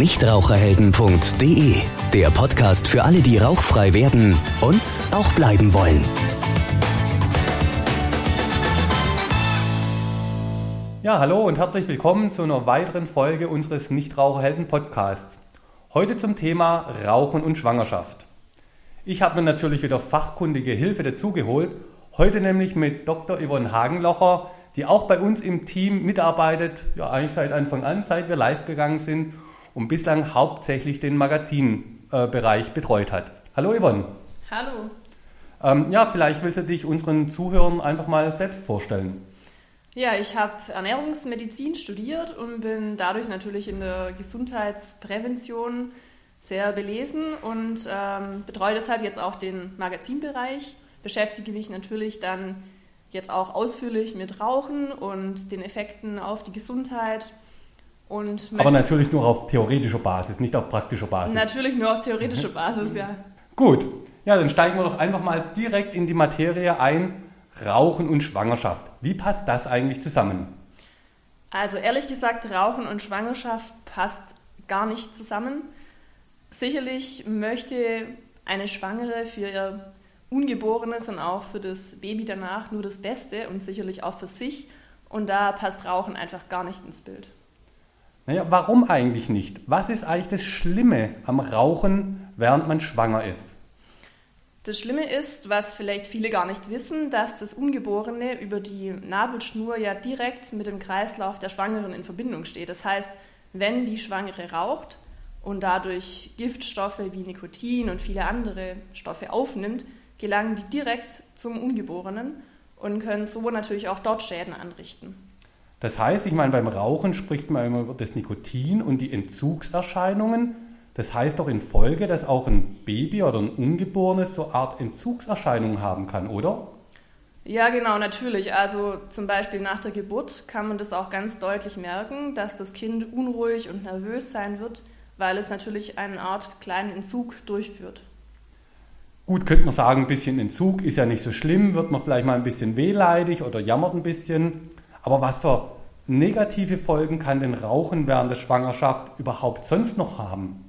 nichtraucherhelden.de, der Podcast für alle, die rauchfrei werden und auch bleiben wollen. Ja, hallo und herzlich willkommen zu einer weiteren Folge unseres Nichtraucherhelden-Podcasts. Heute zum Thema Rauchen und Schwangerschaft. Ich habe mir natürlich wieder fachkundige Hilfe dazugeholt. Heute nämlich mit Dr. Yvonne Hagenlocher, die auch bei uns im Team mitarbeitet, ja eigentlich seit Anfang an, seit wir live gegangen sind und bislang hauptsächlich den Magazinbereich äh, betreut hat. Hallo Yvonne. Hallo. Ähm, ja, vielleicht willst du dich unseren Zuhörern einfach mal selbst vorstellen. Ja, ich habe Ernährungsmedizin studiert und bin dadurch natürlich in der Gesundheitsprävention sehr belesen und ähm, betreue deshalb jetzt auch den Magazinbereich, beschäftige mich natürlich dann jetzt auch ausführlich mit Rauchen und den Effekten auf die Gesundheit. Aber natürlich nur auf theoretischer Basis, nicht auf praktischer Basis. Natürlich nur auf theoretischer mhm. Basis, ja. Gut, ja, dann steigen wir doch einfach mal direkt in die Materie ein. Rauchen und Schwangerschaft. Wie passt das eigentlich zusammen? Also ehrlich gesagt, Rauchen und Schwangerschaft passt gar nicht zusammen. Sicherlich möchte eine Schwangere für ihr Ungeborenes und auch für das Baby danach nur das Beste und sicherlich auch für sich. Und da passt Rauchen einfach gar nicht ins Bild. Naja, warum eigentlich nicht? Was ist eigentlich das Schlimme am Rauchen, während man schwanger ist? Das Schlimme ist, was vielleicht viele gar nicht wissen, dass das Ungeborene über die Nabelschnur ja direkt mit dem Kreislauf der Schwangeren in Verbindung steht. Das heißt, wenn die Schwangere raucht und dadurch Giftstoffe wie Nikotin und viele andere Stoffe aufnimmt, gelangen die direkt zum Ungeborenen und können so natürlich auch dort Schäden anrichten. Das heißt, ich meine, beim Rauchen spricht man immer über das Nikotin und die Entzugserscheinungen. Das heißt doch in Folge, dass auch ein Baby oder ein Ungeborenes so eine Art Entzugserscheinungen haben kann, oder? Ja, genau, natürlich. Also zum Beispiel nach der Geburt kann man das auch ganz deutlich merken, dass das Kind unruhig und nervös sein wird, weil es natürlich eine Art kleinen Entzug durchführt. Gut, könnte man sagen, ein bisschen Entzug ist ja nicht so schlimm, wird man vielleicht mal ein bisschen wehleidig oder jammert ein bisschen. Aber was für negative Folgen kann denn Rauchen während der Schwangerschaft überhaupt sonst noch haben?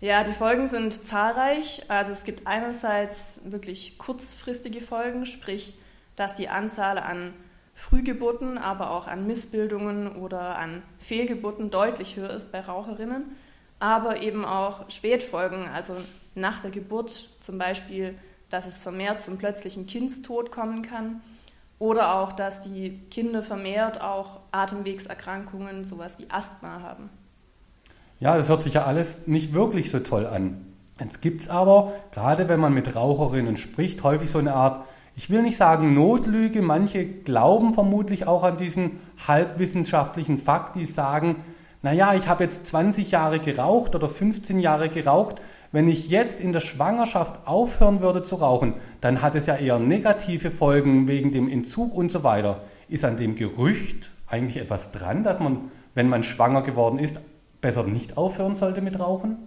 Ja, die Folgen sind zahlreich. Also es gibt einerseits wirklich kurzfristige Folgen, sprich, dass die Anzahl an Frühgeburten, aber auch an Missbildungen oder an Fehlgeburten deutlich höher ist bei Raucherinnen, aber eben auch Spätfolgen, also nach der Geburt zum Beispiel, dass es vermehrt zum plötzlichen Kindstod kommen kann oder auch, dass die Kinder vermehrt auch Atemwegserkrankungen, sowas wie Asthma haben. Ja, das hört sich ja alles nicht wirklich so toll an. Jetzt gibt es aber, gerade wenn man mit Raucherinnen spricht, häufig so eine Art, ich will nicht sagen Notlüge, manche glauben vermutlich auch an diesen halbwissenschaftlichen Fakt, die sagen, naja, ich habe jetzt 20 Jahre geraucht oder 15 Jahre geraucht, wenn ich jetzt in der Schwangerschaft aufhören würde zu rauchen, dann hat es ja eher negative Folgen wegen dem Entzug und so weiter. Ist an dem Gerücht eigentlich etwas dran, dass man, wenn man schwanger geworden ist, besser nicht aufhören sollte mit Rauchen?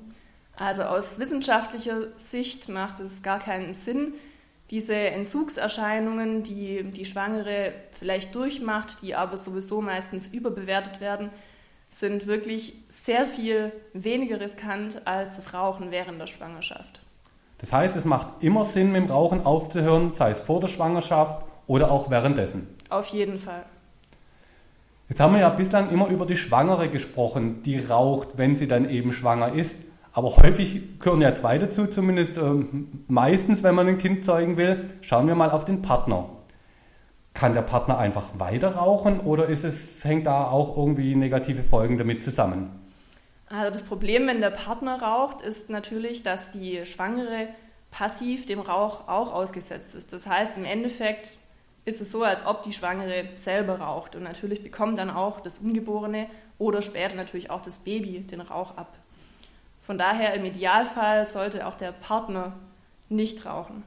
Also aus wissenschaftlicher Sicht macht es gar keinen Sinn. Diese Entzugserscheinungen, die die Schwangere vielleicht durchmacht, die aber sowieso meistens überbewertet werden, sind wirklich sehr viel weniger riskant als das Rauchen während der Schwangerschaft. Das heißt, es macht immer Sinn, mit dem Rauchen aufzuhören, sei es vor der Schwangerschaft oder auch währenddessen. Auf jeden Fall. Jetzt haben wir ja bislang immer über die Schwangere gesprochen, die raucht, wenn sie dann eben schwanger ist. Aber häufig gehören ja zwei dazu, zumindest äh, meistens, wenn man ein Kind zeugen will. Schauen wir mal auf den Partner. Kann der Partner einfach weiter rauchen oder ist es, hängt da auch irgendwie negative Folgen damit zusammen? Also das Problem, wenn der Partner raucht, ist natürlich, dass die Schwangere passiv dem Rauch auch ausgesetzt ist. Das heißt, im Endeffekt ist es so, als ob die Schwangere selber raucht. Und natürlich bekommt dann auch das Ungeborene oder später natürlich auch das Baby den Rauch ab. Von daher im Idealfall sollte auch der Partner nicht rauchen.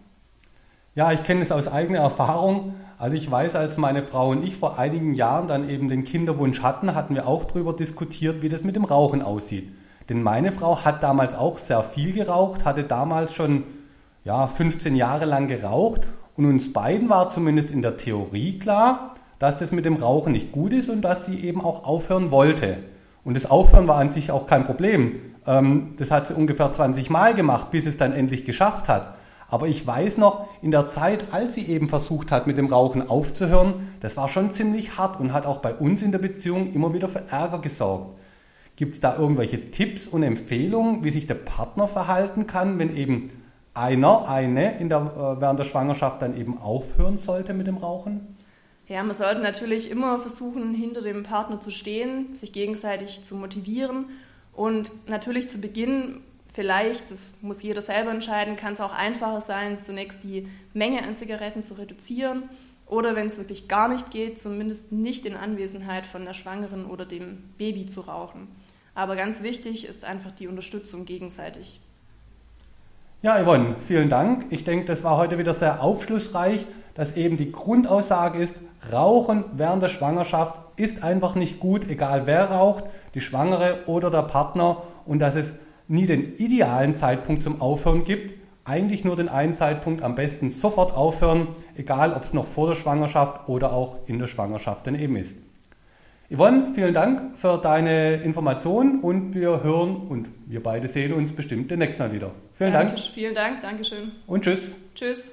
Ja, ich kenne es aus eigener Erfahrung. Also ich weiß, als meine Frau und ich vor einigen Jahren dann eben den Kinderwunsch hatten, hatten wir auch darüber diskutiert, wie das mit dem Rauchen aussieht. Denn meine Frau hat damals auch sehr viel geraucht, hatte damals schon ja, 15 Jahre lang geraucht und uns beiden war zumindest in der Theorie klar, dass das mit dem Rauchen nicht gut ist und dass sie eben auch aufhören wollte. Und das Aufhören war an sich auch kein Problem. Ähm, das hat sie ungefähr 20 Mal gemacht, bis es dann endlich geschafft hat. Aber ich weiß noch, in der Zeit, als sie eben versucht hat, mit dem Rauchen aufzuhören, das war schon ziemlich hart und hat auch bei uns in der Beziehung immer wieder für Ärger gesorgt. Gibt es da irgendwelche Tipps und Empfehlungen, wie sich der Partner verhalten kann, wenn eben einer, eine in der, äh, während der Schwangerschaft dann eben aufhören sollte mit dem Rauchen? Ja, man sollte natürlich immer versuchen, hinter dem Partner zu stehen, sich gegenseitig zu motivieren und natürlich zu Beginn vielleicht, das muss jeder selber entscheiden, kann es auch einfacher sein, zunächst die Menge an Zigaretten zu reduzieren oder wenn es wirklich gar nicht geht, zumindest nicht in Anwesenheit von der Schwangeren oder dem Baby zu rauchen. Aber ganz wichtig ist einfach die Unterstützung gegenseitig. Ja, Yvonne, vielen Dank. Ich denke, das war heute wieder sehr aufschlussreich, dass eben die Grundaussage ist, Rauchen während der Schwangerschaft ist einfach nicht gut, egal wer raucht, die Schwangere oder der Partner und dass es nie den idealen Zeitpunkt zum Aufhören gibt, eigentlich nur den einen Zeitpunkt, am besten sofort aufhören, egal ob es noch vor der Schwangerschaft oder auch in der Schwangerschaft denn eben ist. Yvonne, vielen Dank für deine Informationen und wir hören und wir beide sehen uns bestimmt demnächst mal wieder. Vielen Danke, Dank. Vielen Dank, Dankeschön. Und tschüss. Tschüss.